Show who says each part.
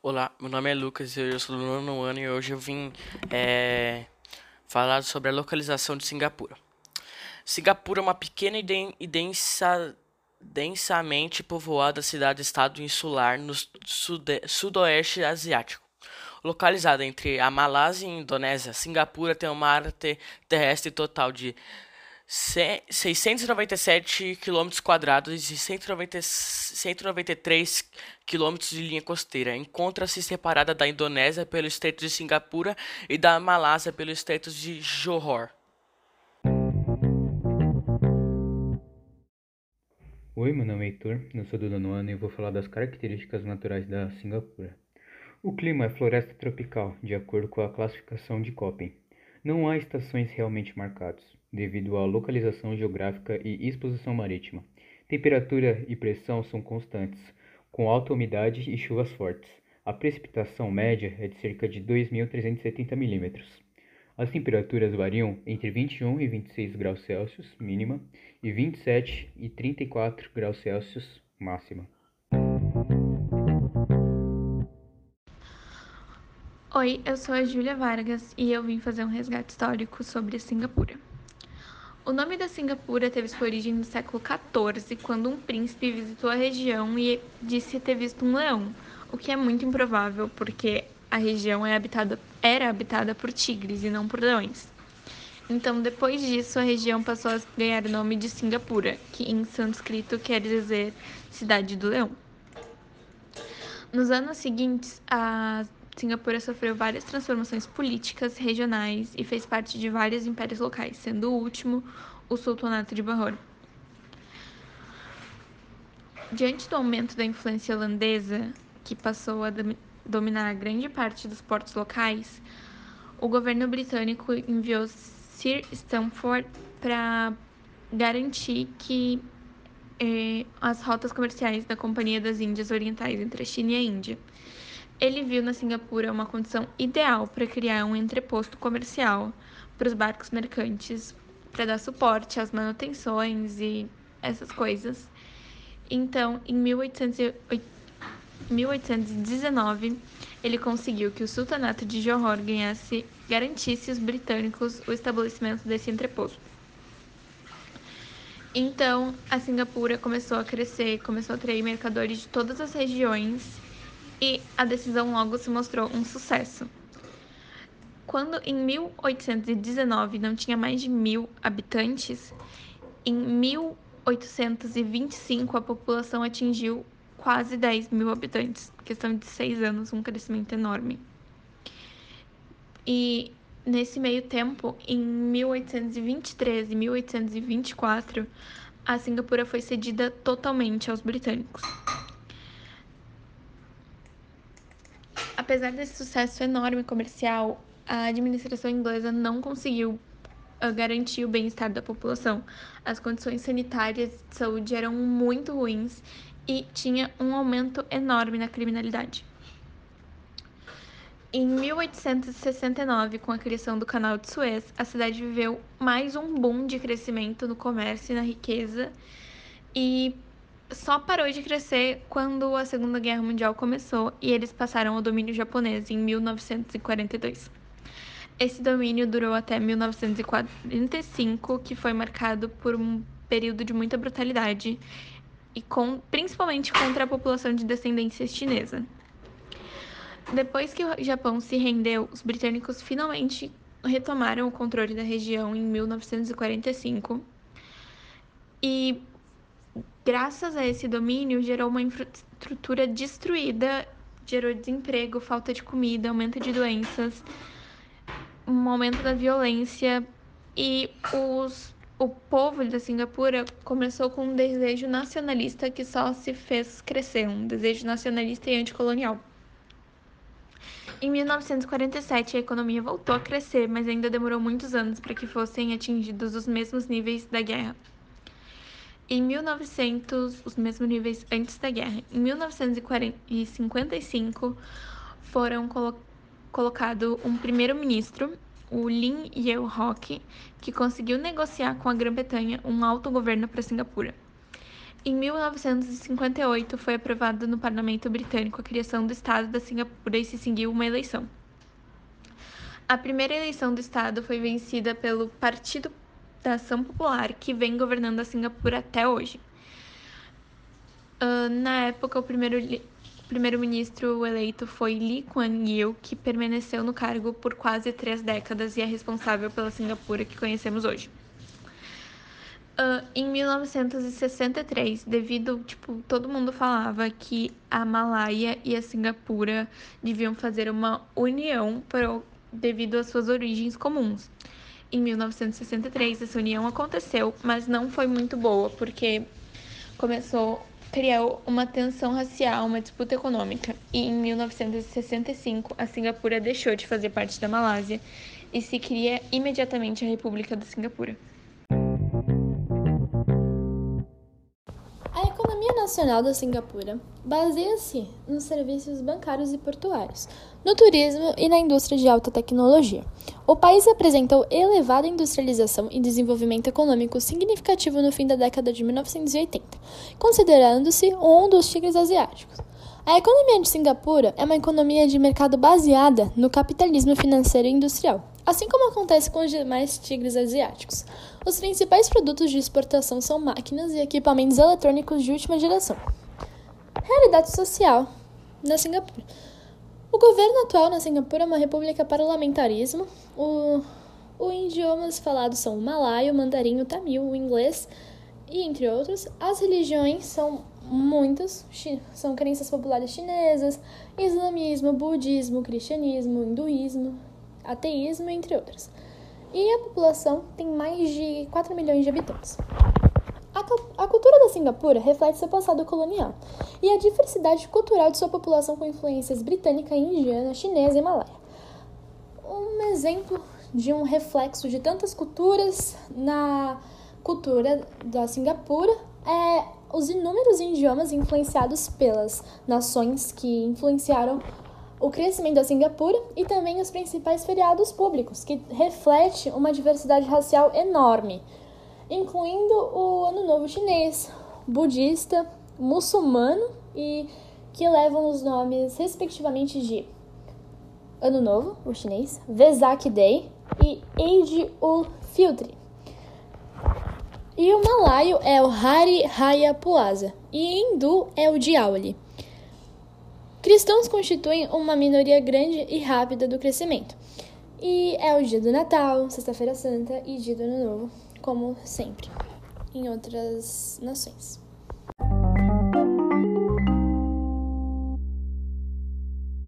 Speaker 1: Olá, meu nome é Lucas, eu sou do nono ano e hoje eu vim é, falar sobre a localização de Singapura. Singapura é uma pequena e densa, densamente povoada cidade-estado insular no sude, sudoeste asiático. Localizada entre a Malásia e a Indonésia, Singapura tem uma área terrestre total de 697 km quadrados e 190, 193 km de linha costeira. Encontra-se separada da Indonésia pelo Estreito de Singapura e da Malásia pelo Estreito de Johor.
Speaker 2: Oi, meu nome é Heitor, eu sou do nono ano e vou falar das características naturais da Singapura. O clima é floresta tropical, de acordo com a classificação de Köppen. Não há estações realmente marcadas devido à localização geográfica e exposição marítima. Temperatura e pressão são constantes, com alta umidade e chuvas fortes. A precipitação média é de cerca de 2.370 mm. As temperaturas variam entre 21 e 26 graus Celsius, mínima, e 27 e 34 graus Celsius, máxima.
Speaker 3: Oi, eu sou a Júlia Vargas e eu vim fazer um resgate histórico sobre Singapura. O nome da Singapura teve sua origem no século XIV, quando um príncipe visitou a região e disse ter visto um leão, o que é muito improvável, porque a região é habitada, era habitada por tigres e não por leões. Então, depois disso, a região passou a ganhar o nome de Singapura, que em sânscrito quer dizer cidade do leão. Nos anos seguintes, a Singapura sofreu várias transformações políticas regionais e fez parte de vários impérios locais, sendo o último o Sultanato de Bahor. Diante do aumento da influência holandesa, que passou a dominar grande parte dos portos locais, o governo britânico enviou Sir Stamford para garantir que eh, as rotas comerciais da Companhia das Índias Orientais entre a China e a Índia ele viu na Singapura uma condição ideal para criar um entreposto comercial para os barcos mercantes, para dar suporte às manutenções e essas coisas. Então, em 1819, ele conseguiu que o sultanato de Johor ganhasse, garantisse aos britânicos o estabelecimento desse entreposto. Então, a Singapura começou a crescer, começou a atrair mercadores de todas as regiões e a decisão logo se mostrou um sucesso. Quando em 1819 não tinha mais de mil habitantes, em 1825 a população atingiu quase 10 mil habitantes, questão de seis anos, um crescimento enorme. E nesse meio tempo, em 1823 e 1824, a Singapura foi cedida totalmente aos britânicos. Apesar desse sucesso enorme comercial, a administração inglesa não conseguiu ah, garantir o bem-estar da população. As condições sanitárias de saúde eram muito ruins e tinha um aumento enorme na criminalidade. Em 1869, com a criação do Canal de Suez, a cidade viveu mais um boom de crescimento no comércio e na riqueza e só parou de crescer quando a Segunda Guerra Mundial começou e eles passaram ao domínio japonês em 1942. Esse domínio durou até 1945, que foi marcado por um período de muita brutalidade e com, principalmente contra a população de descendência chinesa. Depois que o Japão se rendeu, os britânicos finalmente retomaram o controle da região em 1945 e Graças a esse domínio, gerou uma infraestrutura destruída, gerou desemprego, falta de comida, aumento de doenças, um aumento da violência e os, o povo da Singapura começou com um desejo nacionalista que só se fez crescer, um desejo nacionalista e anticolonial. Em 1947, a economia voltou a crescer, mas ainda demorou muitos anos para que fossem atingidos os mesmos níveis da guerra. Em 1900, os mesmos níveis antes da guerra. Em 1955, foram colo colocado um primeiro-ministro, o Lin Yew-hock, que conseguiu negociar com a Grã-Bretanha um autogoverno para Singapura. Em 1958, foi aprovada no parlamento britânico a criação do Estado da Singapura e se seguiu uma eleição. A primeira eleição do Estado foi vencida pelo Partido da Ação Popular, que vem governando a Singapura até hoje. Uh, na época, o primeiro primeiro-ministro eleito foi Lee Kuan Yew, que permaneceu no cargo por quase três décadas e é responsável pela Singapura que conhecemos hoje. Uh, em 1963, devido, tipo, todo mundo falava que a Malaya e a Singapura deviam fazer uma união pro, devido às suas origens comuns. Em 1963, essa união aconteceu, mas não foi muito boa, porque começou a criar uma tensão racial, uma disputa econômica. E em 1965, a Singapura deixou de fazer parte da Malásia e se cria imediatamente a República da Singapura.
Speaker 4: Nacional da Singapura baseia-se nos serviços bancários e portuários, no turismo e na indústria de alta tecnologia. O país apresentou elevada industrialização e desenvolvimento econômico significativo no fim da década de 1980, considerando-se um dos tigres asiáticos. A economia de Singapura é uma economia de mercado baseada no capitalismo financeiro e industrial, assim como acontece com os demais tigres asiáticos. Os principais produtos de exportação são máquinas e equipamentos eletrônicos de última geração. Realidade social na Singapura. O governo atual na Singapura é uma república parlamentarismo. O, o idiomas falados são o malaio, o mandarim, o tamil, o inglês e entre outros. As religiões são muitas, são crenças populares chinesas, islamismo, budismo, cristianismo, hinduísmo, ateísmo, entre outras e a população tem mais de 4 milhões de habitantes. A, cultura da Singapura reflete seu passado colonial e a diversidade cultural de sua população com influências britânica, indiana, chinesa e malaia. Um exemplo de um reflexo de tantas culturas na cultura da Singapura é os inúmeros idiomas influenciados pelas nações que influenciaram o crescimento da Singapura e também os principais feriados públicos, que reflete uma diversidade racial enorme, incluindo o Ano Novo Chinês, budista, muçulmano e que levam os nomes respectivamente de Ano Novo, o chinês, Vesak Day e Eid ul Fitr. E o malaio é o Hari Raya Puasa e hindu é o Diwali. Cristãos constituem uma minoria grande e rápida do crescimento. E é o dia do Natal, Sexta-feira Santa e dia do Ano Novo, como sempre em outras nações.